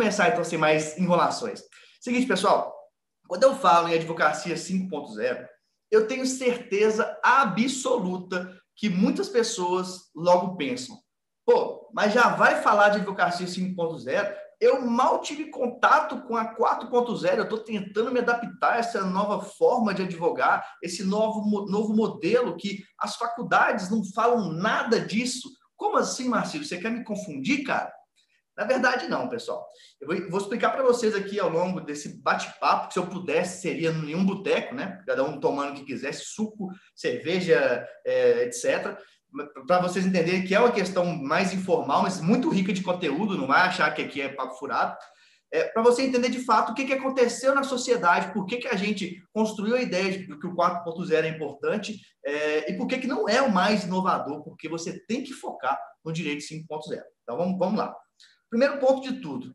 começar então sem mais enrolações. Seguinte, pessoal, quando eu falo em advocacia 5.0, eu tenho certeza absoluta que muitas pessoas logo pensam: pô, mas já vai falar de advocacia 5.0? Eu mal tive contato com a 4.0, eu estou tentando me adaptar a essa nova forma de advogar, esse novo, novo modelo que as faculdades não falam nada disso. Como assim, Marcelo? Você quer me confundir, cara? Na verdade, não, pessoal. Eu vou, vou explicar para vocês aqui ao longo desse bate-papo, que se eu pudesse, seria em um boteco, né? Cada um tomando o que quisesse, suco, cerveja, é, etc. Para vocês entenderem que é uma questão mais informal, mas muito rica de conteúdo, não vai achar que aqui é papo furado. É, para você entender de fato o que, que aconteceu na sociedade, por que, que a gente construiu a ideia de que o 4.0 é importante é, e por que, que não é o mais inovador, porque você tem que focar no direito 5.0. Então vamos, vamos lá. Primeiro ponto de tudo,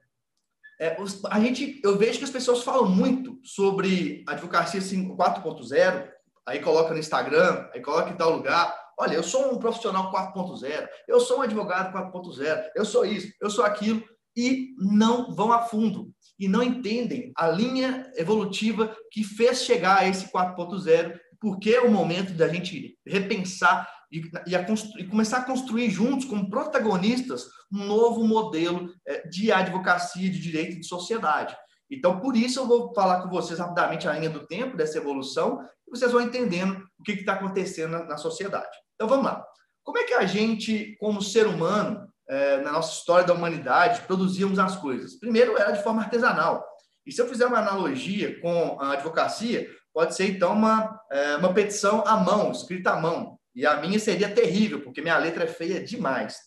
é, a gente, eu vejo que as pessoas falam muito sobre advocacia 4.0, aí coloca no Instagram, aí coloca em tal lugar. Olha, eu sou um profissional 4.0, eu sou um advogado 4.0, eu sou isso, eu sou aquilo, e não vão a fundo e não entendem a linha evolutiva que fez chegar a esse 4.0, porque é o momento da gente repensar e, e, a e, começar a construir juntos, como protagonistas, um novo modelo é, de advocacia, de direito e de sociedade. Então, por isso, eu vou falar com vocês rapidamente a linha do tempo dessa evolução e vocês vão entendendo o que está acontecendo na, na, sociedade. Então, vamos lá. Como é que a gente, como ser humano, é, na nossa história da humanidade, produzíamos as coisas? Primeiro, era de forma artesanal. E se eu fizer uma analogia com a advocacia, pode ser, então, uma, é, uma petição à mão, escrita à mão. E a minha seria terrível, porque minha letra é feia demais.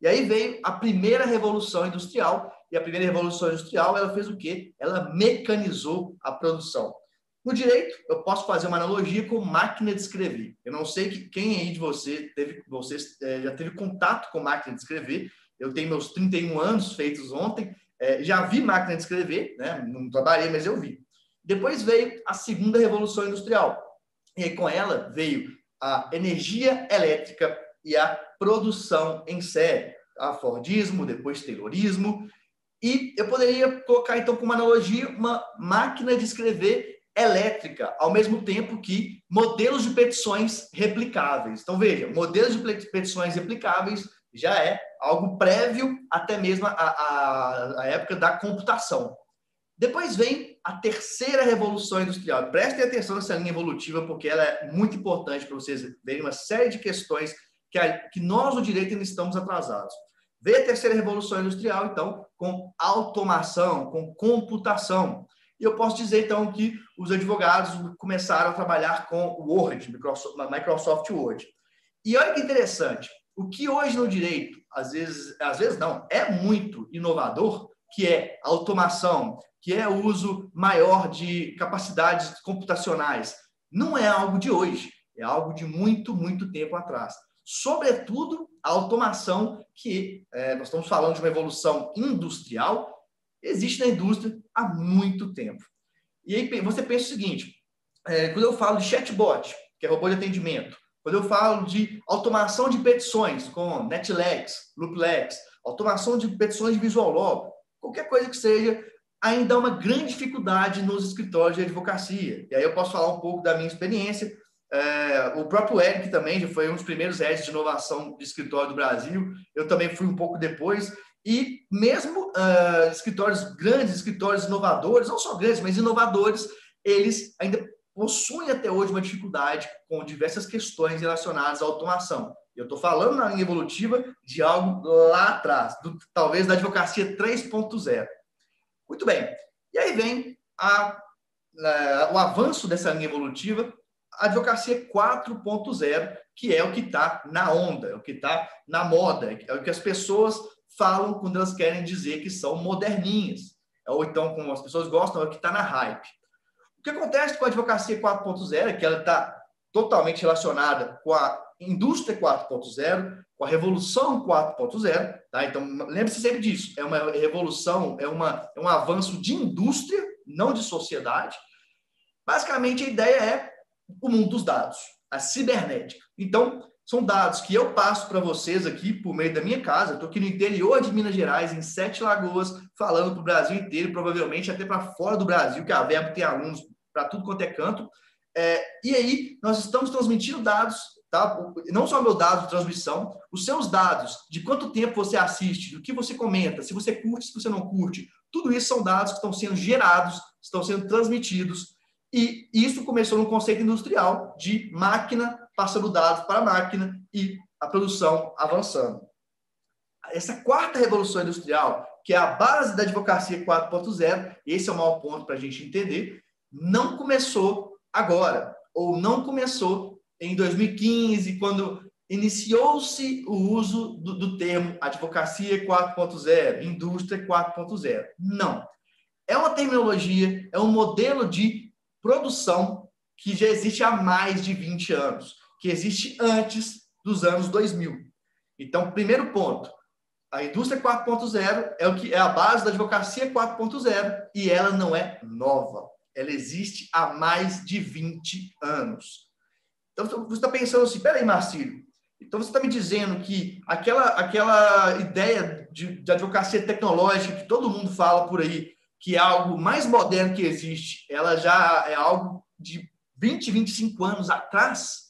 E aí veio a primeira revolução industrial, e a primeira revolução industrial, ela fez o quê? Ela mecanizou a produção. No direito, eu posso fazer uma analogia com máquina de escrever. Eu não sei que quem aí de você teve, vocês é, já teve contato com máquina de escrever. Eu tenho meus 31 anos feitos ontem, é, já vi máquina de escrever, né? não trabalhei, mas eu vi. Depois veio a segunda revolução industrial. E aí, com ela veio a energia elétrica e a produção em série. A Fordismo, depois Taylorismo. E eu poderia colocar, então, como analogia, uma máquina de escrever elétrica, ao mesmo tempo que modelos de petições replicáveis. Então, veja, modelos de petições replicáveis já é algo prévio até mesmo a, a época da computação. Depois vem a terceira revolução industrial. Prestem atenção nessa linha evolutiva, porque ela é muito importante para vocês verem uma série de questões que, a, que nós, o direito, ainda estamos atrasados. Vem a terceira revolução industrial, então, com automação, com computação. E eu posso dizer, então, que os advogados começaram a trabalhar com o Word, Microsoft Word. E olha que interessante, o que hoje no direito, às vezes, às vezes não, é muito inovador, que é automação, que é uso maior de capacidades computacionais, não é algo de hoje, é algo de muito, muito tempo atrás. Sobretudo, a automação, que é, nós estamos falando de uma evolução industrial, existe na indústria há muito tempo. E aí você pensa o seguinte: é, quando eu falo de chatbot, que é robô de atendimento, quando eu falo de automação de petições com NetLex, LoopLex, automação de petições de Visual Law, qualquer coisa que seja, ainda há uma grande dificuldade nos escritórios de advocacia. E aí eu posso falar um pouco da minha experiência. É, o próprio Eric também já foi um dos primeiros heads de inovação de escritório do Brasil. Eu também fui um pouco depois. E mesmo uh, escritórios grandes, escritórios inovadores, não só grandes, mas inovadores, eles ainda possuem até hoje uma dificuldade com diversas questões relacionadas à automação. Eu estou falando na linha evolutiva de algo lá atrás, do, talvez da advocacia 3.0. Muito bem. E aí vem a, a, o avanço dessa linha evolutiva, a advocacia 4.0, que é o que está na onda, é o que está na moda, é o que as pessoas falam quando elas querem dizer que são moderninhas. Ou então, como as pessoas gostam, é o que está na hype. Que acontece com a advocacia 4.0 é que ela está totalmente relacionada com a indústria 4.0, com a revolução 4.0, tá? Então, lembre-se sempre disso. É uma revolução, é, uma, é um avanço de indústria, não de sociedade. Basicamente, a ideia é o mundo dos dados, a cibernética. Então, são dados que eu passo para vocês aqui por meio da minha casa. Estou aqui no interior de Minas Gerais, em Sete Lagoas, falando para o Brasil inteiro, provavelmente até para fora do Brasil, que a Verbo tem alunos para tudo quanto é canto. É, e aí, nós estamos transmitindo dados, tá? não só meu dado de transmissão, os seus dados, de quanto tempo você assiste, do que você comenta, se você curte, se você não curte. Tudo isso são dados que estão sendo gerados, estão sendo transmitidos. E isso começou no conceito industrial de máquina passando dados para máquina e a produção avançando. Essa quarta revolução industrial, que é a base da advocacia 4.0, esse é o maior ponto para a gente entender, não começou agora, ou não começou em 2015, quando iniciou-se o uso do, do termo advocacia 4.0, indústria 4.0. Não. É uma terminologia, é um modelo de produção que já existe há mais de 20 anos que existe antes dos anos 2000. Então, primeiro ponto, a indústria 4.0 é o que é a base da advocacia 4.0 e ela não é nova. Ela existe há mais de 20 anos. Então, você está pensando assim, peraí, Marcílio, então você está me dizendo que aquela, aquela ideia de, de advocacia tecnológica que todo mundo fala por aí, que é algo mais moderno que existe, ela já é algo de 20, 25 anos atrás?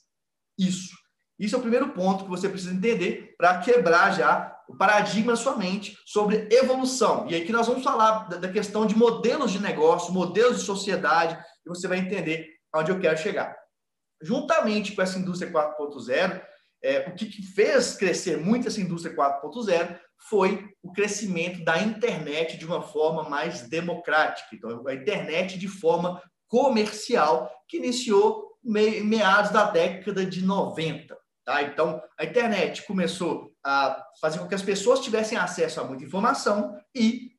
isso. Isso é o primeiro ponto que você precisa entender para quebrar já o paradigma da sua mente sobre evolução. E aí que nós vamos falar da questão de modelos de negócio, modelos de sociedade, e você vai entender aonde eu quero chegar. Juntamente com essa indústria 4.0, é, o que, que fez crescer muito essa indústria 4.0 foi o crescimento da internet de uma forma mais democrática. Então, a internet de forma comercial, que iniciou meados da década de 90. Tá? Então, a internet começou a fazer com que as pessoas tivessem acesso a muita informação e,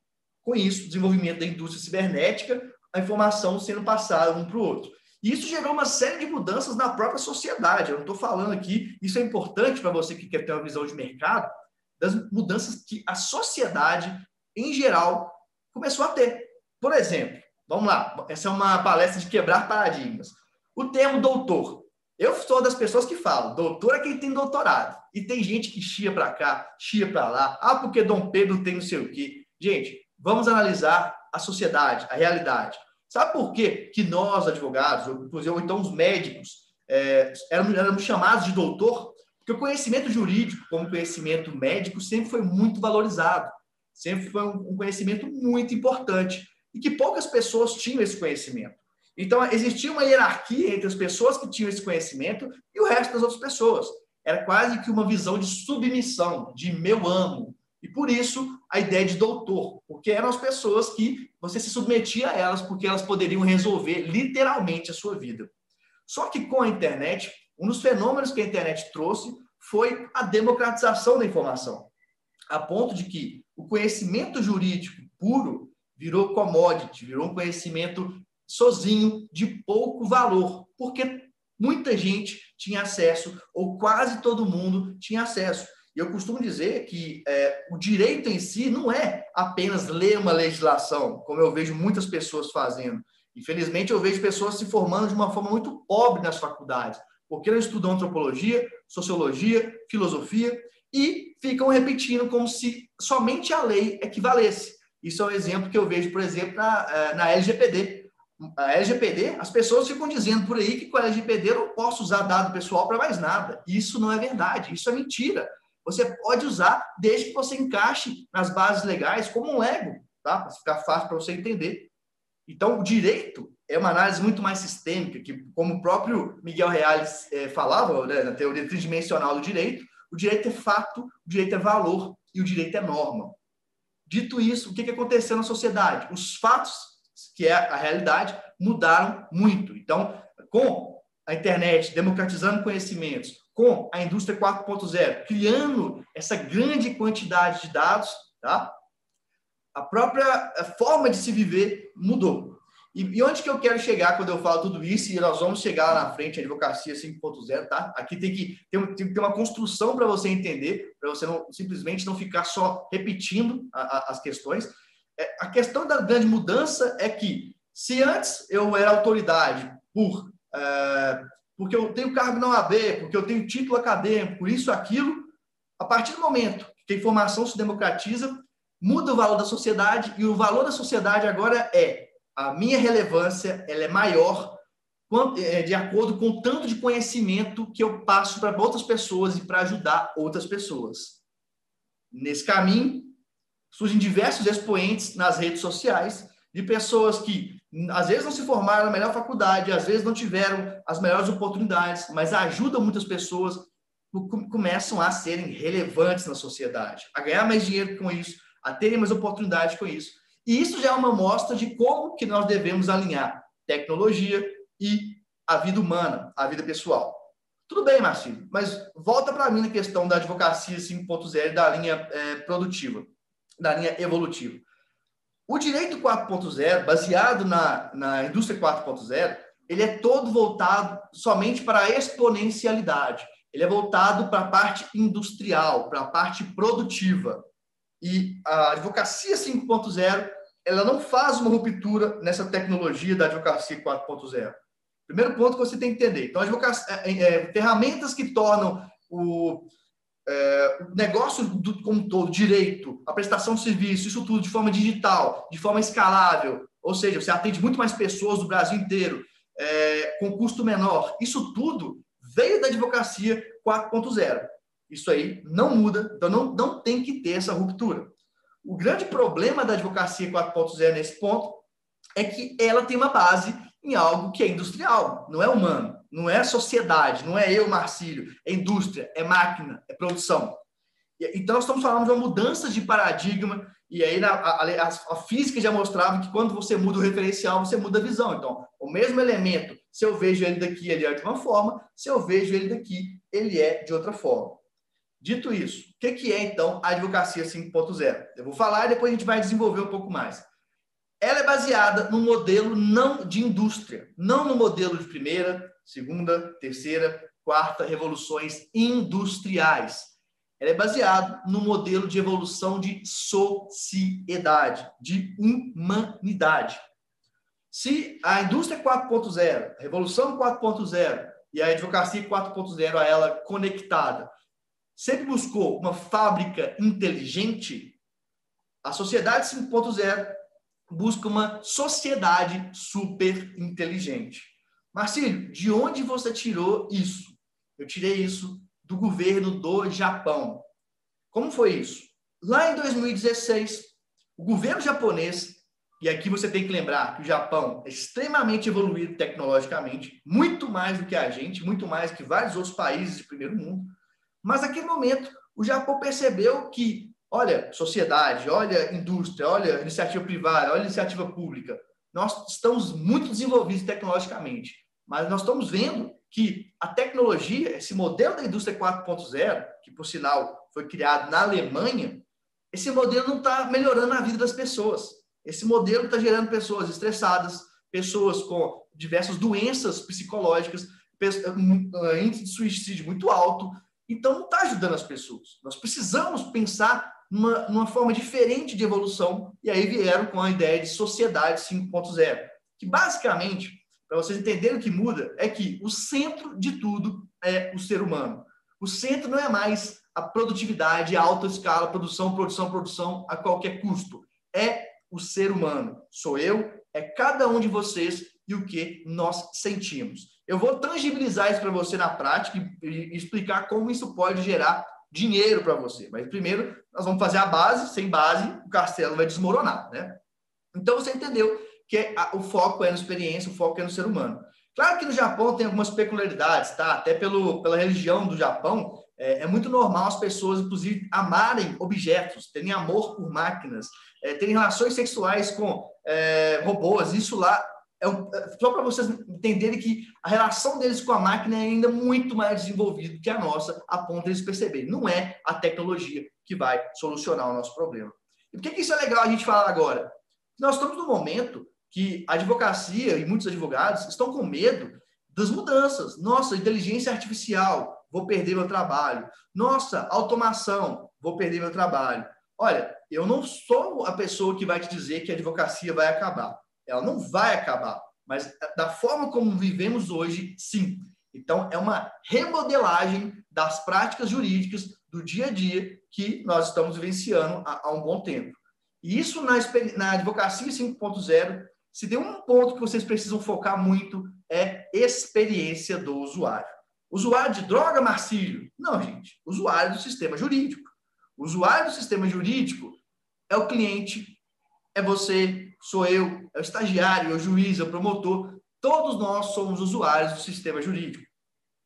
com isso, o desenvolvimento da indústria cibernética, a informação sendo passada um para o outro. E isso gerou uma série de mudanças na própria sociedade. Eu não estou falando aqui, isso é importante para você que quer ter uma visão de mercado, das mudanças que a sociedade, em geral, começou a ter. Por exemplo, vamos lá, essa é uma palestra de quebrar paradigmas. O termo doutor. Eu sou das pessoas que falam, doutor é quem tem doutorado. E tem gente que chia para cá, chia para lá. Ah, porque Dom Pedro tem não sei o quê. Gente, vamos analisar a sociedade, a realidade. Sabe por quê que nós, advogados, ou, ou então os médicos, é, éramos, éramos chamados de doutor? Porque o conhecimento jurídico, como conhecimento médico, sempre foi muito valorizado. Sempre foi um conhecimento muito importante. E que poucas pessoas tinham esse conhecimento. Então, existia uma hierarquia entre as pessoas que tinham esse conhecimento e o resto das outras pessoas. Era quase que uma visão de submissão, de meu amo. E por isso a ideia de doutor, porque eram as pessoas que você se submetia a elas, porque elas poderiam resolver literalmente a sua vida. Só que com a internet, um dos fenômenos que a internet trouxe foi a democratização da informação, a ponto de que o conhecimento jurídico puro virou commodity, virou um conhecimento sozinho, de pouco valor, porque muita gente tinha acesso, ou quase todo mundo tinha acesso. E eu costumo dizer que é, o direito em si não é apenas ler uma legislação, como eu vejo muitas pessoas fazendo. Infelizmente, eu vejo pessoas se formando de uma forma muito pobre nas faculdades, porque não estudam antropologia, sociologia, filosofia e ficam repetindo como se somente a lei equivalesse. Isso é um exemplo que eu vejo, por exemplo, na, é, na LGPD a LGPD, as pessoas ficam dizendo por aí que com a LGPD eu não posso usar dado pessoal para mais nada. Isso não é verdade, isso é mentira. Você pode usar desde que você encaixe nas bases legais como um Lego, tá? Para ficar fácil para você entender. Então, o direito é uma análise muito mais sistêmica, que, como o próprio Miguel Reales é, falava né, na teoria tridimensional do direito, o direito é fato, o direito é valor e o direito é norma. Dito isso, o que, que aconteceu na sociedade? Os fatos que é a realidade, mudaram muito. Então, com a internet democratizando conhecimentos, com a indústria 4.0 criando essa grande quantidade de dados, tá? a própria forma de se viver mudou. E, onde que eu quero chegar quando eu falo tudo isso? E nós vamos chegar lá na frente, a advocacia 5.0, tá? Aqui tem que, ter, tem que ter uma construção para você entender, para você não simplesmente não ficar só repetindo a, a, as questões. É, a questão da grande mudança é que, se antes eu era autoridade por é, porque eu tenho cargo na OAB, porque eu tenho título acadêmico, por isso, aquilo. A partir do momento que a informação se democratiza, muda o valor da sociedade e o valor da sociedade agora é a minha relevância, ela é maior é, de acordo com o tanto de conhecimento que eu passo para outras pessoas e para ajudar outras pessoas. Nesse caminho, surgem diversos expoentes nas redes sociais de pessoas que às vezes não se formaram na melhor faculdade, às vezes não tiveram as melhores oportunidades, mas ajudam muitas pessoas, começam a serem relevantes na sociedade, a ganhar mais dinheiro com isso, a terem mais oportunidades com isso. E isso já é uma mostra de como que nós devemos alinhar tecnologia e a vida humana, a vida pessoal. Tudo bem, Marcinho, mas volta para mim na questão da advocacia 5.0 da linha é, produtiva, da linha evolutiva. O direito 4.0, baseado na, na indústria 4.0, ele é todo voltado somente para a exponencialidade. Ele é voltado para a parte industrial, para a parte produtiva. E a advocacia 5.0, ela não faz uma ruptura nessa tecnologia da advocacia 4.0. Primeiro ponto que você tem que entender. Então, advocacia, é, é, ferramentas que tornam o, é, o negócio do, como todo, direito, a prestação de serviço, isso tudo de forma digital, de forma escalável, ou seja, você atende muito mais pessoas do Brasil inteiro, é, com custo menor. Isso tudo veio da advocacia 4.0. Isso aí não muda, então não, não tem que ter essa ruptura. O grande problema da advocacia 4.0 nesse ponto é que ela tem uma base em algo que é industrial, não é humano não é sociedade, não é eu, Marcílio, é indústria, é máquina, é produção. Então, estamos falando de uma mudança de paradigma, e aí a, a, a, física já mostrava que quando você muda o referencial, você muda a visão. Então, o mesmo elemento, se eu vejo ele daqui, ele é de uma forma, se eu vejo ele daqui, ele é de outra forma. Dito isso, o que, que é, então, a advocacia 5.0? Eu vou falar e depois a gente vai desenvolver um pouco mais. Ela é baseada no modelo não de indústria, não no modelo de primeira, segunda, terceira, quarta revoluções industriais. Ela é baseada no modelo de evolução de sociedade, de humanidade. Se a indústria 4.0, a revolução 4.0 e a advocacia 4.0 a ela conectada, sempre buscou uma fábrica inteligente, a sociedade 5.0 busca uma sociedade super inteligente. Marcílio, de onde você tirou isso? Eu tirei isso do governo do Japão. Como foi isso? Lá em 2016, o governo japonês, e aqui você tem que lembrar que o Japão é extremamente evoluído tecnologicamente, muito mais do que a gente, muito mais que vários outros países de primeiro mundo, mas naquele momento o Japão percebeu que, olha, sociedade, olha indústria, olha iniciativa privada, olha iniciativa pública, nós estamos muito desenvolvidos tecnologicamente. Mas nós estamos vendo que a tecnologia, esse modelo da indústria 4.0, que por sinal foi criado na Alemanha, esse modelo não está melhorando a vida das pessoas. Esse modelo está gerando pessoas estressadas, pessoas com diversas doenças psicológicas, eh, índice de suicídio muito alto. Então, não está ajudando as pessoas. Nós precisamos pensar numa, numa forma diferente de evolução. E aí vieram com a ideia de sociedade 5.0, que basicamente para vocês entenderem o que muda, é que o centro de tudo é o ser humano. O centro não é mais a produtividade, a alta escala, produção, produção, produção a qualquer custo. É o ser humano. Sou eu, é cada um de vocês e o que nós sentimos. Eu vou tangibilizar isso para você na prática e, explicar como isso pode gerar dinheiro para você. Mas primeiro, nós vamos fazer a base. Sem base, o castelo vai desmoronar, né? Então, você entendeu que é o foco é na experiência, o foco é no ser humano. Claro que no Japão tem algumas peculiaridades, tá? Até pelo, pela religião do Japão, é, é muito normal as pessoas, inclusive, amarem objetos, terem amor por máquinas, é, terem relações sexuais com é, robôs. Isso lá é um, é, só para vocês entenderem que a relação deles com a máquina é ainda muito mais desenvolvida que a nossa, a ponto de eles perceberem. Não é a tecnologia que vai solucionar o nosso problema. E por que, que isso é legal a gente falar agora? Nós estamos no momento que a advocacia e muitos advogados estão com medo das mudanças. Nossa, inteligência artificial, vou perder meu trabalho. Nossa, automação, vou perder meu trabalho. Olha, eu não sou a pessoa que vai te dizer que a advocacia vai acabar. Ela não vai acabar, mas da forma como vivemos hoje, sim. Então, é uma remodelagem das práticas jurídicas do dia a dia que nós estamos vivenciando há, há um bom tempo. E isso na, na advocacia 5.0, se tem um ponto que vocês precisam focar muito, é experiência do usuário. Usuário de droga, Marcílio? Não, gente. Usuário do sistema jurídico. Usuário do sistema jurídico é o cliente, é você, sou eu, é o estagiário, é o juiz, é o promotor. Todos nós somos usuários do sistema jurídico.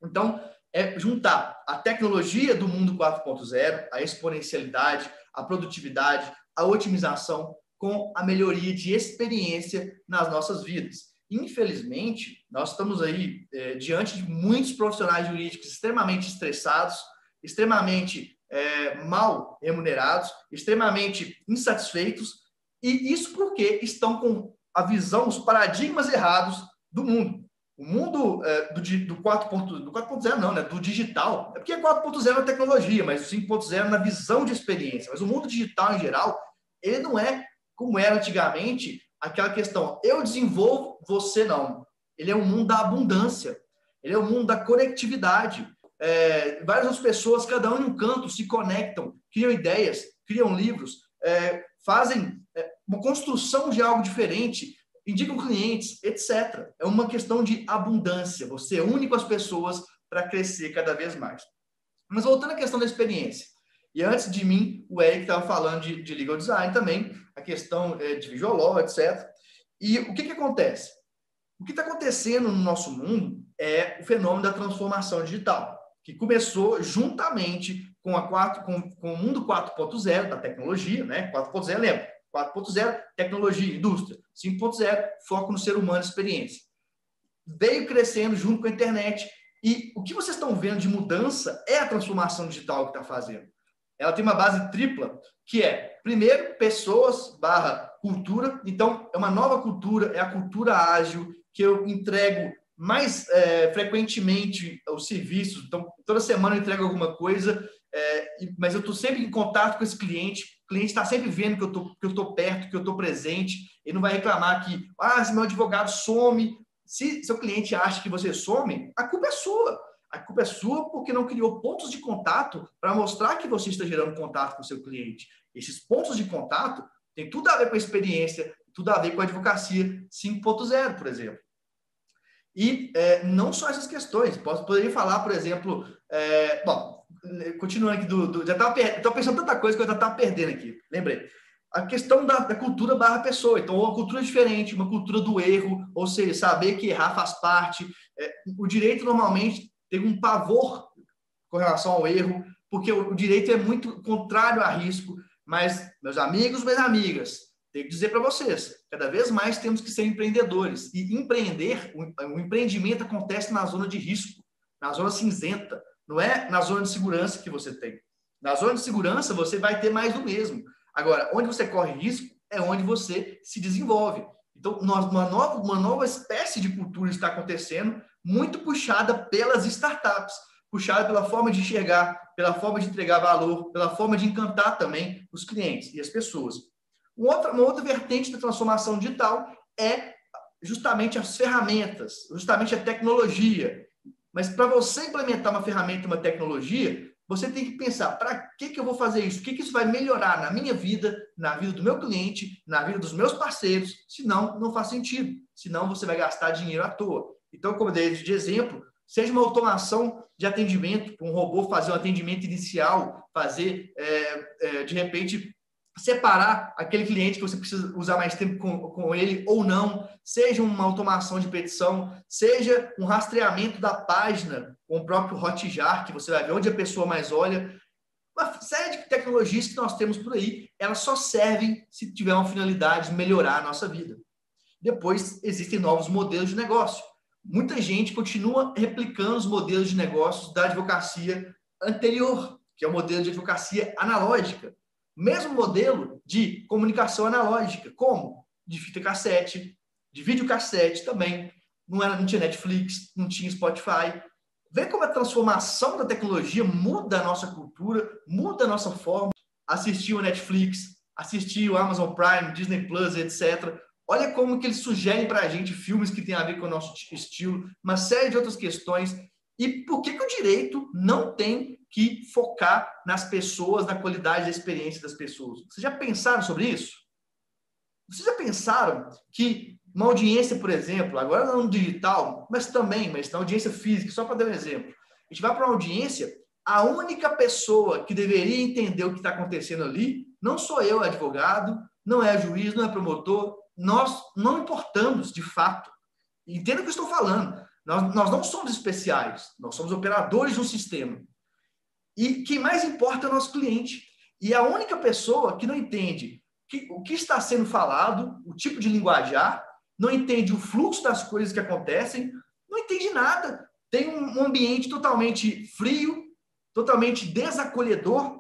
Então, é juntar a tecnologia do mundo 4.0, a exponencialidade, a produtividade, a otimização com a melhoria de experiência nas nossas vidas. Infelizmente, nós estamos aí é, diante de muitos profissionais jurídicos extremamente estressados, extremamente é, mal remunerados, extremamente insatisfeitos, e isso porque estão com a visão, os paradigmas errados do mundo. O mundo é, do, do 4.0 não, né? Do digital. É porque 4.0 é tecnologia, mas o 5.0 na visão de experiência. Mas o mundo digital em geral, ele não é como era antigamente aquela questão, eu desenvolvo, você não. Ele é um mundo da abundância. Ele é um mundo da conectividade. É, várias outras pessoas, cada um em um canto, se conectam, criam ideias, criam livros, é, fazem é, uma construção de algo diferente, indicam clientes, etc. É uma questão de abundância. Você une com as pessoas para crescer cada vez mais. Mas voltando à questão da experiência. E antes de mim, o Eric estava falando de, de, legal design também, a questão é, de visual law, etc. E o que, que acontece? O que está acontecendo no nosso mundo é o fenômeno da transformação digital, que começou juntamente com, a 4, com, com o mundo 4.0 da tecnologia, né? 4.0, lembra? 4.0, tecnologia, indústria. 5.0, foco no ser humano, experiência. Veio crescendo junto com a internet. E o que vocês estão vendo de mudança é a transformação digital que está fazendo. Ela tem uma base tripla, que é, primeiro, pessoas barra cultura. Então, é uma nova cultura, é a cultura ágil, que eu entrego mais é, frequentemente os serviços. Então, toda semana eu entrego alguma coisa, é, mas eu estou sempre em contato com esse cliente o cliente está sempre vendo que eu que eu estou perto, que eu estou presente. Ele não vai reclamar que, ah, se meu advogado some. Se seu cliente acha que você some, a culpa é sua. A culpa é sua porque não criou pontos de contato para mostrar que você está gerando contato com o seu cliente. Esses pontos de contato têm tudo a ver com a experiência, tudo a ver com a advocacia 5.0, por exemplo. E é, não só essas questões. Posso, poderia falar, por exemplo, é, bom, continuando aqui do, do já estava pensando tanta coisa que eu já estava perdendo aqui. Lembrei. A questão da, da, cultura barra pessoa. Então, uma cultura diferente, uma cultura do erro, ou seja, saber que errar faz parte. É, o direito normalmente tem um pavor com relação ao erro, porque o, direito é muito contrário a risco. Mas, meus amigos, minhas amigas, tenho que dizer para vocês, cada vez mais temos que ser empreendedores. E empreender, o empreendimento acontece na zona de risco, na zona cinzenta. Não é na zona de segurança que você tem. Na zona de segurança, você vai ter mais do mesmo. Agora, onde você corre risco é onde você se desenvolve. Então, uma nova, uma nova espécie de cultura está acontecendo, muito puxada pelas startups, puxada pela forma de enxergar, pela forma de entregar valor, pela forma de encantar também os clientes e as pessoas. Uma outra, uma outra vertente da transformação digital é justamente as ferramentas, justamente a tecnologia. Mas para você implementar uma ferramenta, uma tecnologia, você tem que pensar, para que, que eu vou fazer isso? O que, que isso vai melhorar na minha vida, na vida do meu cliente, na vida dos meus parceiros? Senão, não faz sentido. Senão, você vai gastar dinheiro à toa. Então, como eu dei de exemplo, seja uma automação de atendimento, um robô fazer um atendimento inicial, fazer, é, é, de repente, separar aquele cliente que você precisa usar mais tempo com, com ele ou não, seja uma automação de petição, seja um rastreamento da página com o próprio Hotjar, que você vai ver onde a pessoa mais olha. Uma série de tecnologias que nós temos por aí, elas só servem se tiver uma finalidade de melhorar a nossa vida. Depois, existem novos modelos de negócio. Muita gente continua replicando os modelos de negócios da advocacia anterior, que é o modelo de advocacia analógica mesmo modelo de comunicação analógica, como de fita cassete, de videocassete também. Não, era, não tinha Netflix, não tinha Spotify. Vê como a transformação da tecnologia muda a nossa cultura, muda a nossa forma. Assistir o Netflix, assistir o Amazon Prime, Disney Plus, etc. Olha como que eles sugerem para a gente filmes que têm a ver com o nosso estilo, uma série de outras questões. E por que, que o direito não tem que focar nas pessoas, na qualidade da experiência das pessoas? Vocês já pensaram sobre isso? Vocês já pensaram que uma audiência, por exemplo, agora não digital, mas também, mas na audiência física, só para dar um exemplo, a gente vai para uma audiência, a única pessoa que deveria entender o que está acontecendo ali não sou eu, advogado, não é juiz, não é promotor, nós não importamos de fato. Entenda o que eu estou falando. Nós, nós não somos especiais, nós somos operadores um sistema. E quem mais importa é o nosso cliente. E a única pessoa que não entende que, o que está sendo falado, o tipo de linguajar, não entende o fluxo das coisas que acontecem, não entende nada. Tem um ambiente totalmente frio, totalmente desacolhedor.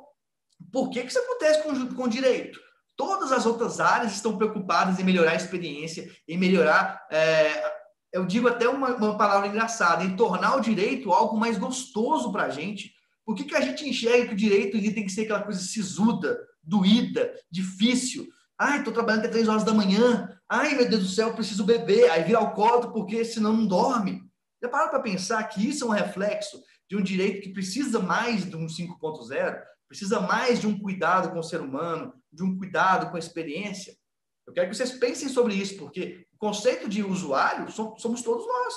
Por que, que isso acontece com, com direito? Todas as outras áreas estão preocupadas em melhorar a experiência, em melhorar, é, eu digo até uma, uma, palavra engraçada, em tornar o direito algo mais gostoso para a gente. Por que, que a gente enxerga que o direito tem que ser aquela coisa sisuda, doída, difícil? Ai, estou trabalhando até três horas da manhã. Ai, meu Deus do céu, preciso beber. Aí vira alcoólatra porque senão não dorme. Já pararam para pensar que isso é um reflexo de um direito que precisa mais de um 5.0? Precisa mais de um cuidado com o ser humano, de um cuidado com a experiência? Eu quero que vocês pensem sobre isso, porque o conceito de usuário somos todos nós.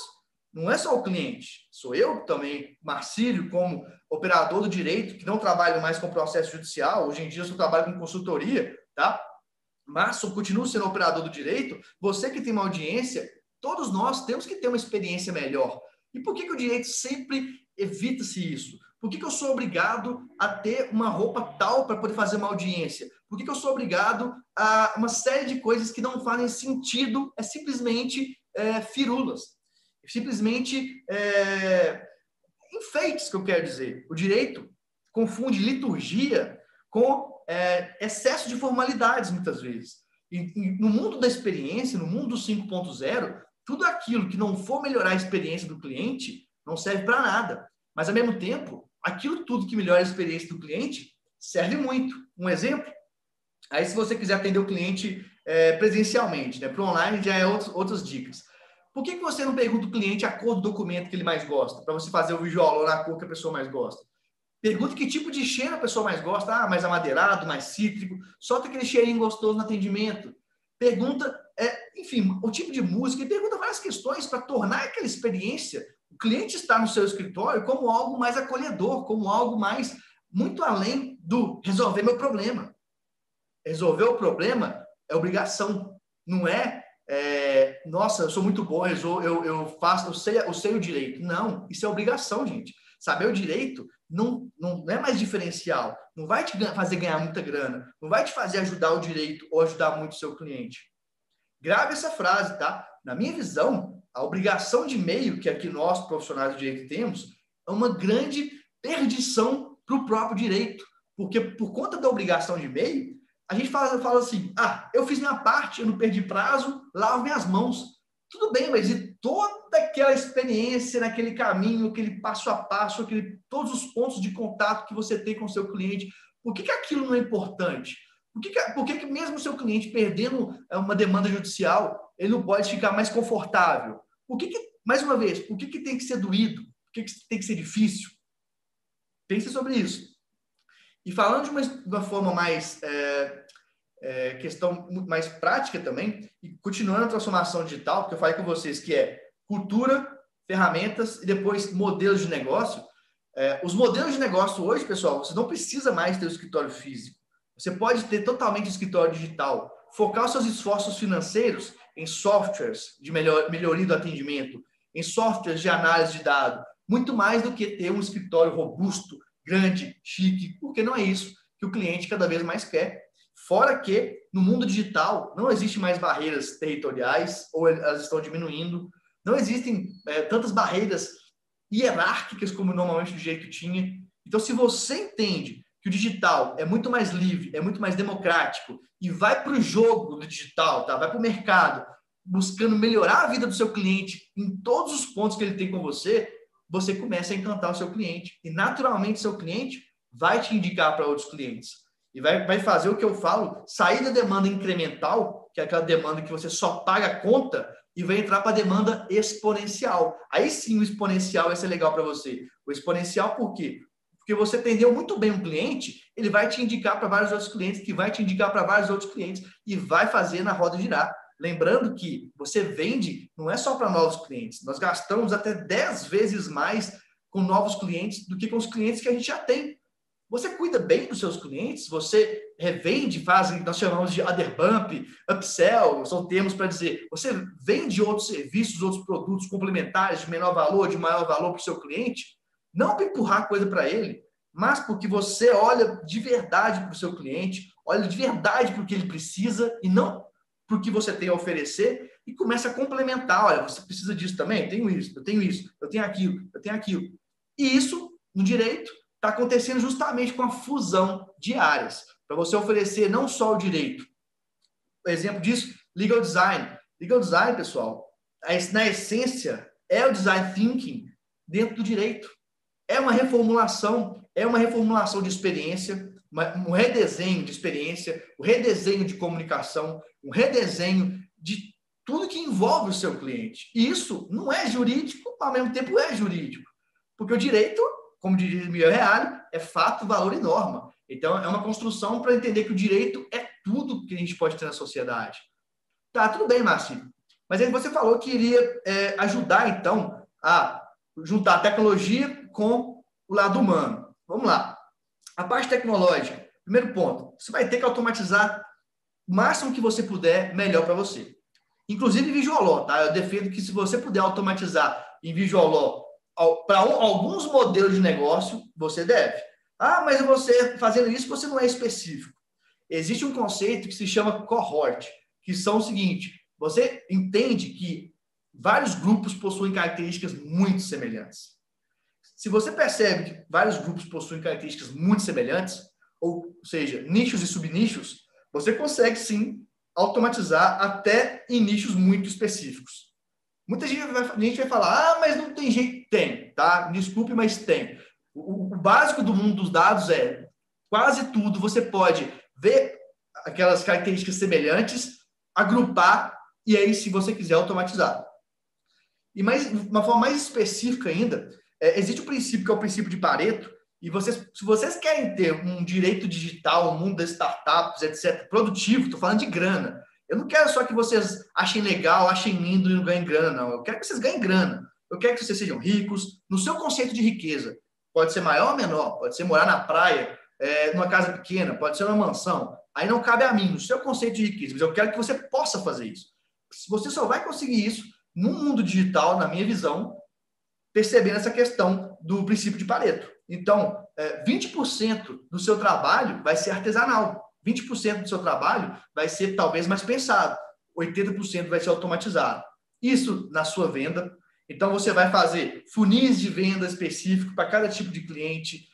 Não é só o cliente. Sou eu também, Marcílio, como operador do direito, que não trabalho mais com processo judicial. Hoje em dia eu só trabalho com consultoria, tá? mas eu continuo sendo operador do direito, você que tem uma audiência, todos nós temos que ter uma experiência melhor. E por que, que o direito sempre evita-se isso? Por que, que eu sou obrigado a ter uma roupa tal para poder fazer uma audiência? Por que, que eu sou obrigado a uma série de coisas que não fazem sentido, é simplesmente é, firulas, simplesmente é, enfeites, que eu quero dizer. O direito confunde liturgia com é, excesso de formalidades, muitas vezes. E, e, no mundo da experiência, no mundo do 5.0, tudo aquilo que não for melhorar a experiência do cliente não serve para nada. Mas, ao mesmo tempo, aquilo tudo que melhora a experiência do cliente serve muito. Um exemplo? Aí, se você quiser atender o cliente é, presencialmente, né? Para online já é outros, outras dicas. Por que, que você não pergunta o cliente a cor do documento que ele mais gosta, para você fazer o visual na cor que a pessoa mais gosta? Pergunta que tipo de cheiro a pessoa mais gosta. Ah, mais amadeirado, mais cítrico. Solta aquele cheirinho gostoso no atendimento. Pergunta, é, enfim, o tipo de música. E pergunta várias questões para tornar aquela experiência, o cliente estar no seu escritório, como algo mais acolhedor, como algo mais, muito além do resolver meu problema. Resolver o problema é obrigação. Não é, é nossa, eu sou muito bom, eu, eu faço, eu sei, eu sei o direito. Não, isso é obrigação, gente. Saber o direito não, não é mais diferencial, não vai te fazer ganhar muita grana, não vai te fazer ajudar o direito ou ajudar muito o seu cliente. Grave essa frase, tá? Na minha visão, a obrigação de meio que aqui nós, profissionais de direito, temos, é uma grande perdição para o próprio direito. Porque por conta da obrigação de meio, a gente fala, fala assim: ah, eu fiz minha parte, eu não perdi prazo, lavo minhas mãos. Tudo bem, mas e toda aquela experiência naquele caminho, aquele passo a passo, aquele, todos os pontos de contato que você tem com o seu cliente, por que, que aquilo não é importante? Por que, que, por que, que mesmo o seu cliente perdendo é, uma demanda judicial, ele não pode ficar mais confortável? Por que, que mais uma vez, por que, que tem que ser doído? Por que, que tem que ser difícil? Pense sobre isso. E falando de uma, de uma forma mais é, é, questão mais prática também, e continuando a transformação digital, que eu falei com vocês, que é cultura, ferramentas e depois modelos de negócio. É, os modelos de negócio hoje, pessoal, você não precisa mais ter o escritório físico. Você pode ter totalmente o escritório digital, focar os seus esforços financeiros em softwares de melhor, melhoria do atendimento, em softwares de análise de dados, muito mais do que ter um escritório robusto, grande, chique, porque não é isso que o cliente cada vez mais quer. Fora que, no mundo digital, não existe mais barreiras territoriais, ou elas estão diminuindo. Não existem é, tantas barreiras hierárquicas como normalmente o direito tinha. Então, se você entende que o digital é muito mais livre, é muito mais democrático, e vai para o jogo do digital, tá? vai para o mercado, buscando melhorar a vida do seu cliente em todos os pontos que ele tem com você, você começa a encantar o seu cliente. E, naturalmente, seu cliente vai te indicar para outros clientes e vai, vai fazer o que eu falo, sair da demanda incremental, que é aquela demanda que você só paga a conta, e vai entrar para a demanda exponencial. Aí sim o exponencial vai ser legal para você. O exponencial por quê? Porque você atendeu muito bem um cliente, ele vai te indicar para vários outros clientes, que vai te indicar para vários outros clientes e vai fazer na roda girar. Lembrando que você vende não é só para novos clientes, nós gastamos até 10 vezes mais com novos clientes do que com os clientes que a gente já tem. Você cuida bem dos seus clientes, você revende, faz, nós chamamos de other bump, upsell, são termos para dizer, você vende outros serviços, outros produtos complementares de menor valor, de maior valor para o seu cliente, não para empurrar coisa para ele, mas porque você olha de verdade para o seu cliente, olha de verdade para o que ele precisa e não para o que você tem a oferecer e começa a complementar. Olha, você precisa disso também? Eu tenho isso, eu tenho isso, eu tenho aquilo, eu tenho aquilo. E isso, no direito, está acontecendo justamente com a fusão de áreas, para você oferecer não só o direito. O exemplo disso, legal design. Legal design, pessoal, na essência, é o design thinking dentro do direito. É uma reformulação, é uma reformulação de experiência, um redesenho de experiência, um redesenho de comunicação, um redesenho de tudo que envolve o seu cliente. E isso não é jurídico, ao mesmo tempo é jurídico. Porque o direito, como diria Miguel Reale, é fato, valor e norma. Então, é uma construção para entender que o direito é tudo que a gente pode ter na sociedade. Tá, tudo bem, Márcio. Mas aí você falou que iria é, ajudar, então, a juntar tecnologia com o lado humano. Vamos lá. A parte tecnológica. Primeiro ponto, você vai ter que automatizar o máximo que você puder, melhor para você. Inclusive em Visual tá? Eu defendo que se você puder automatizar em Visual para alguns modelos de negócio, você deve. Ah, mas você fazendo isso, você não é específico. Existe um conceito que se chama cohort, que são o seguinte: você entende que vários grupos possuem características muito semelhantes. Se você percebe que vários grupos possuem características muito semelhantes, ou seja, nichos e subnichos, você consegue sim automatizar até em nichos muito específicos. Muita gente vai, gente vai falar, ah, mas não tem jeito. Tem, tá? Desculpe, mas tem. O, o básico do mundo dos dados é quase tudo você pode ver aquelas características semelhantes, agrupar e aí, se você quiser, automatizar. E mais, uma forma mais específica ainda, é, existe o um princípio que é o princípio de Pareto, e vocês, se vocês querem ter um direito digital, um mundo das startups, etc., produtivo, estou falando de grana, eu não quero só que vocês achem legal, achem lindo e não ganhem grana, não. Eu quero que vocês ganhem grana. Eu quero que vocês sejam ricos no seu conceito de riqueza. Pode ser maior ou menor, pode ser morar na praia, é, numa casa pequena, pode ser numa mansão. Aí não cabe a mim, no seu conceito de riqueza, mas eu quero que você possa fazer isso. Você só vai conseguir isso no mundo digital, na minha visão, percebendo essa questão do princípio de Pareto. Então, é, 20% do seu trabalho vai ser artesanal. 20% do seu trabalho vai ser talvez mais pensado, 80% vai ser automatizado. Isso na sua venda. Então você vai fazer funis de venda específico para cada tipo de cliente,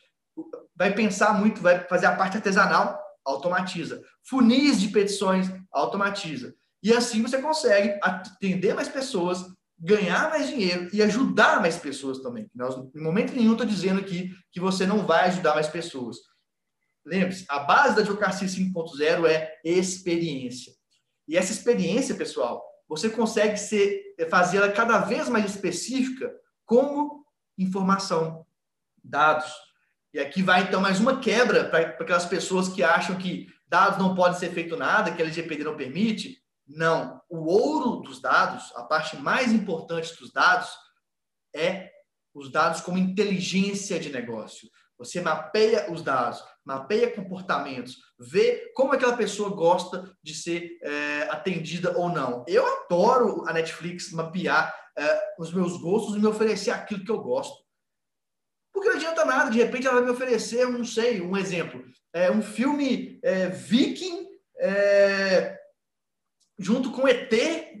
vai pensar muito, vai fazer a parte artesanal, automatiza. Funis de petições, automatiza. E assim você consegue atender mais pessoas, ganhar mais dinheiro e ajudar mais pessoas também. Nós, em momento nenhum, estou dizendo aqui que você não vai ajudar mais pessoas. Lembre-se, a base da advocacia 5.0 é experiência. E essa experiência, pessoal, você consegue ser, fazê-la cada vez mais específica como informação, dados. E aqui vai, então, mais uma quebra para aquelas pessoas que acham que dados não podem ser feito nada, que a LGPD não permite. Não. O ouro dos dados, a parte mais importante dos dados, é os dados como inteligência de negócio. Você mapeia os dados, mapeia comportamentos, vê como aquela pessoa gosta de ser é, atendida ou não. Eu adoro a Netflix mapear é, os meus gostos e me oferecer aquilo que eu gosto. Porque não adianta nada, de repente ela vai me oferecer, não sei, um exemplo, é, um filme é, viking é, junto com ET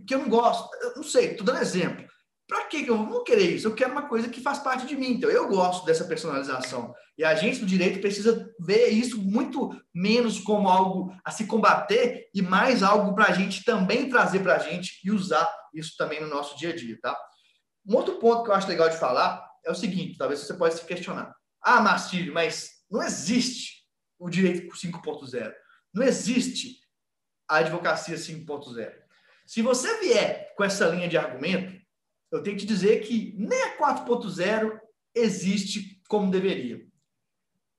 que eu não gosto. Eu não sei, estou dando exemplo. Para que eu vou querer isso? Eu quero uma coisa que faz parte de mim. Então, eu gosto dessa personalização. E a gente do direito precisa ver isso muito menos como algo a se combater e mais algo para a gente também trazer para a gente e usar isso também no nosso dia a dia, tá? Um outro ponto que eu acho legal de falar é o seguinte, talvez você possa se questionar. Ah, Marcílio, mas não existe o direito 5.0. Não existe a advocacia 5.0. Se você vier com essa linha de argumento, eu tenho que dizer que nem a 4.0 existe como deveria.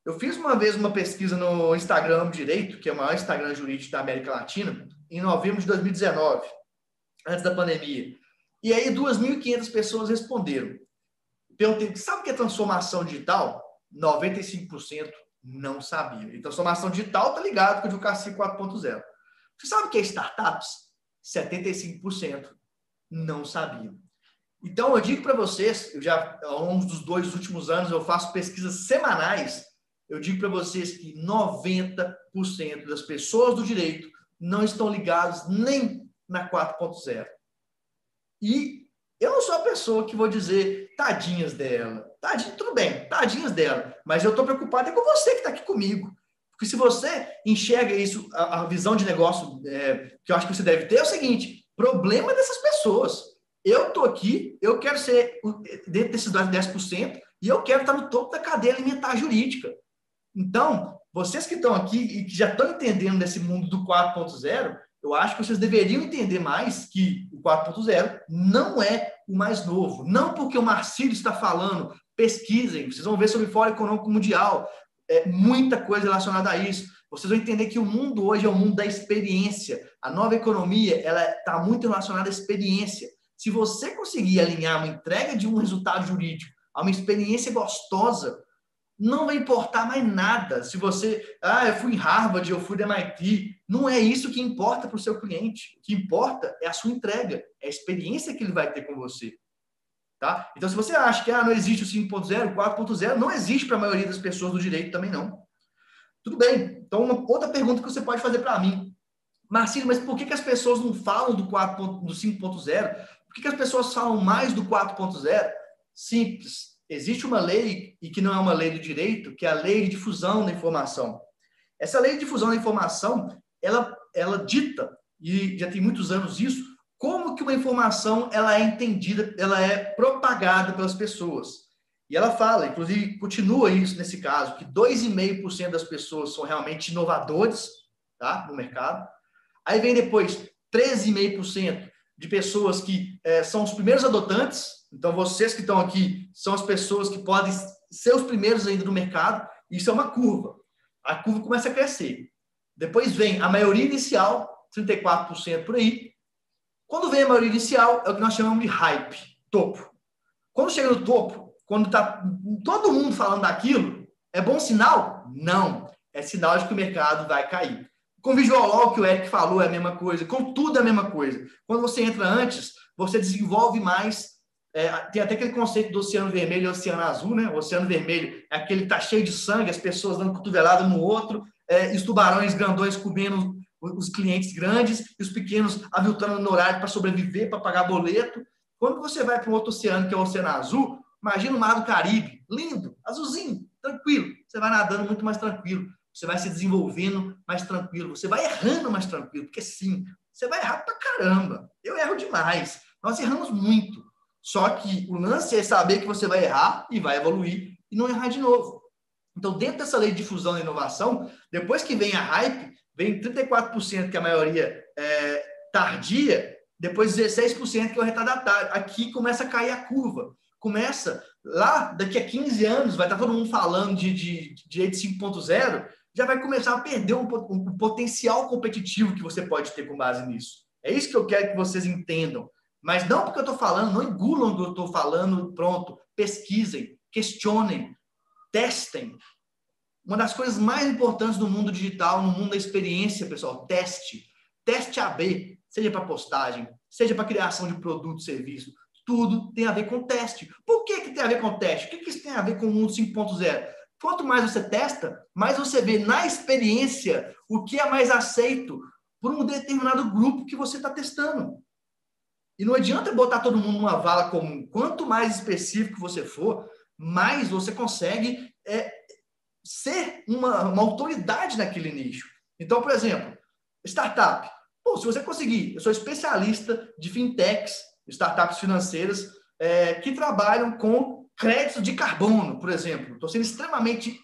Eu fiz uma vez uma pesquisa no Instagram Direito, que é o maior Instagram jurídico da América Latina, em novembro de 2019, antes da pandemia. E aí 2.500 pessoas responderam. Perguntei, sabe o que é transformação digital? 95% não sabia. E transformação digital tá ligado com a advocacia 4.0. Você sabe o que é startups? 75% não sabiam. Então, eu digo para vocês, eu já, ao longo dos dois últimos anos, eu faço pesquisas semanais, eu digo para vocês que 90% das pessoas do direito não estão ligadas nem na 4.0. E eu não sou a pessoa que vou dizer tadinhas dela. Tadinho, tudo bem, tadinhas dela. Mas eu estou preocupado é com você que está aqui comigo. Porque se você enxerga isso, a, a visão de negócio é, que eu acho que você deve ter é o seguinte: problema dessas pessoas. Eu estou aqui, eu quero ser dentro desses 10% e eu quero estar no topo da cadeia alimentar jurídica. Então, vocês que estão aqui e que já estão entendendo desse mundo do 4.0, eu acho que vocês deveriam entender mais que o 4.0 não é o mais novo. Não porque o Marcílio está falando, pesquisem, vocês vão ver sobre Fórum Econômico Mundial, é, muita coisa relacionada a isso. Vocês vão entender que o mundo hoje é o mundo da experiência. A nova economia ela está muito relacionada à experiência. Se você conseguir alinhar uma entrega de um resultado jurídico a uma experiência gostosa, não vai importar mais nada. Se você, ah, eu fui em Harvard, eu fui da MIT, não é isso que importa para o seu cliente. O que importa é a sua entrega, é a experiência que ele vai ter com você. Tá? Então, se você acha que ah, não existe o 5.0, o 4.0, não existe para a maioria das pessoas do direito também não. Tudo bem. Então, uma outra pergunta que você pode fazer para mim. Marcelo, mas por que, que as pessoas não falam do, 4. do 5.0? Por que, que as pessoas falam mais do 4.0? Simples existe uma lei, e que não é uma lei do direito, que é a lei de difusão da informação. Essa lei de difusão da informação, ela, ela dita, e já tem muitos anos isso, como que uma informação ela é entendida, ela é propagada pelas pessoas. E ela fala, inclusive continua isso nesse caso, que 2,5% das pessoas são realmente inovadores tá, no mercado. Aí vem depois 13,5% de pessoas que é, são os primeiros adotantes, então, vocês que estão aqui são as pessoas que podem ser os primeiros ainda no mercado. Isso é uma curva. A curva começa a crescer. Depois vem a maioria inicial, 34% por aí. Quando vem a maioria inicial, é o que nós chamamos de hype, topo. Quando chega no topo, quando está todo mundo falando daquilo, é bom sinal? Não. É sinal de que o mercado vai cair. Com visual law, que o Eric falou, é a mesma coisa. Com tudo é a mesma coisa. Quando você entra antes, você desenvolve mais é, tem até aquele conceito do oceano vermelho e oceano azul, né? O oceano vermelho é aquele que está cheio de sangue, as pessoas dando cotovelada no outro, é, e os tubarões grandões comendo os clientes grandes, e os pequenos aviltando no horário para sobreviver, para pagar boleto. Quando você vai para um outro oceano, que é o oceano azul, imagina o mar do Caribe, lindo, azulzinho, tranquilo. Você vai nadando muito mais tranquilo, você vai se desenvolvendo mais tranquilo, você vai errando mais tranquilo, porque sim, você vai errar pra caramba. Eu erro demais. Nós erramos muito. Só que o lance é saber que você vai errar e vai evoluir e não errar de novo. Então, dentro dessa lei de difusão da inovação, depois que vem a hype, vem 34%, que a maioria é tardia, depois 16% que é o retardatário. Aqui começa a cair a curva. Começa lá, daqui a 15 anos, vai estar todo mundo falando de, de, de direito 5.0, já vai começar a perder um, um potencial competitivo que você pode ter com base nisso. É isso que eu quero que vocês entendam. Mas não porque eu estou falando, não engulam o que eu estou falando, pronto. Pesquisem, questionem, testem. Uma das coisas mais importantes no mundo digital, no mundo da experiência, pessoal, teste. Teste AB, seja para postagem, seja para criação de produto, serviço. Tudo tem a ver com teste. Por que, que tem a ver com teste? O que, que isso tem a ver com o mundo 5.0? Quanto mais você testa, mais você vê na experiência o que é mais aceito por um determinado grupo que você está testando. E não adianta botar todo mundo numa vala comum. Quanto mais específico você for, mais você consegue é, ser uma, uma autoridade naquele nicho. Então, por exemplo, startup. Pô, se você conseguir, eu sou especialista de fintechs, startups financeiras, é, que trabalham com crédito de carbono, por exemplo. Estou sendo extremamente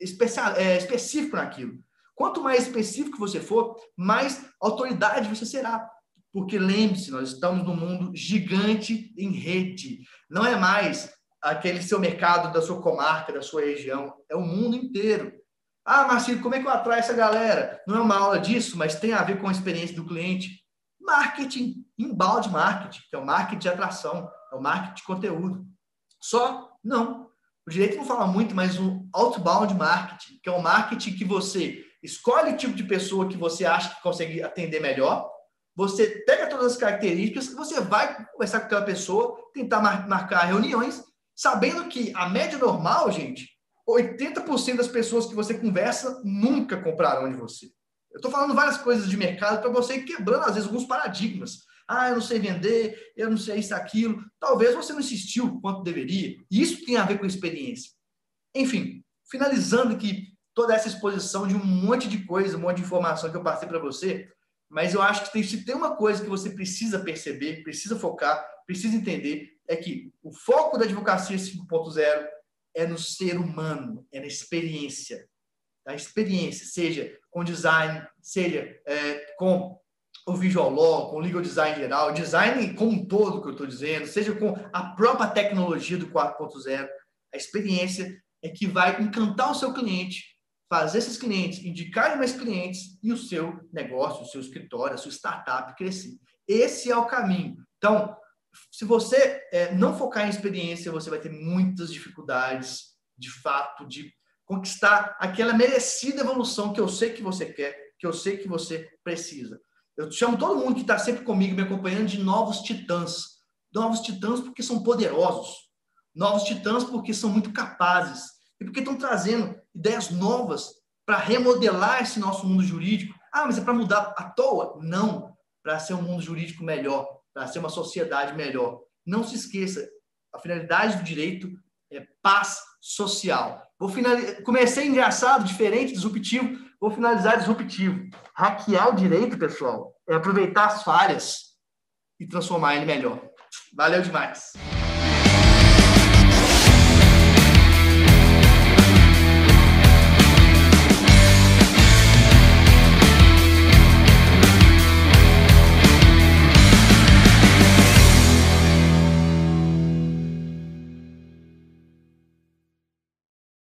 especial, é, específico naquilo. Quanto mais específico você for, mais autoridade você será. Porque lembre-se, nós estamos num mundo gigante em rede. Não é mais aquele seu mercado da sua comarca, da sua região, é o mundo inteiro. Ah, Marcelo, como é que eu atraio essa galera? Não é uma aula disso, mas tem a ver com a experiência do cliente. Marketing, embalde marketing, que é o marketing de atração, é o marketing de conteúdo. Só não. O direito não fala muito, mas o outbound marketing, que é o marketing que você escolhe o tipo de pessoa que você acha que consegue atender melhor, você pega todas as características, você vai conversar com aquela pessoa, tentar marcar reuniões, sabendo que a média normal, gente, 80% das pessoas que você conversa nunca compraram de você. Eu estou falando várias coisas de mercado para você ir quebrando, às vezes, alguns paradigmas. Ah, eu não sei vender, eu não sei isso, aquilo. Talvez você não insistiu quanto deveria. Isso tem a ver com experiência. Enfim, finalizando aqui toda essa exposição de um monte de coisa, um monte de informação que eu passei para você, mas eu acho que tem, se tem uma coisa que você precisa perceber, precisa focar, precisa entender, é que o foco da advocacia 5.0 é no ser humano, é na experiência. A experiência, seja com design, seja é, com o visual law, com o legal design geral, design como um todo que eu estou dizendo, seja com a própria tecnologia do 4.0, a experiência é que vai encantar o seu cliente, fazer esses clientes indicarem mais clientes e o seu negócio, o seu escritório, a sua startup crescer. Esse é o caminho. Então, se você é, não focar em experiência, você vai ter muitas dificuldades, de fato, de conquistar aquela merecida evolução que eu sei que você quer, que eu sei que você precisa. Eu chamo todo mundo que está sempre comigo, me acompanhando, de novos titãs. Novos titãs porque são poderosos. Novos titãs porque são muito capazes. E porque estão trazendo ideias novas para remodelar esse nosso mundo jurídico. Ah, mas é para mudar à toa? Não. Para ser um mundo jurídico melhor, para ser uma sociedade melhor. Não se esqueça, a finalidade do direito é paz social. Vou finalizar. Comecei engraçado, diferente, disruptivo. Vou finalizar disruptivo. Hackear o direito, pessoal, é aproveitar as falhas e transformar ele melhor. Valeu demais.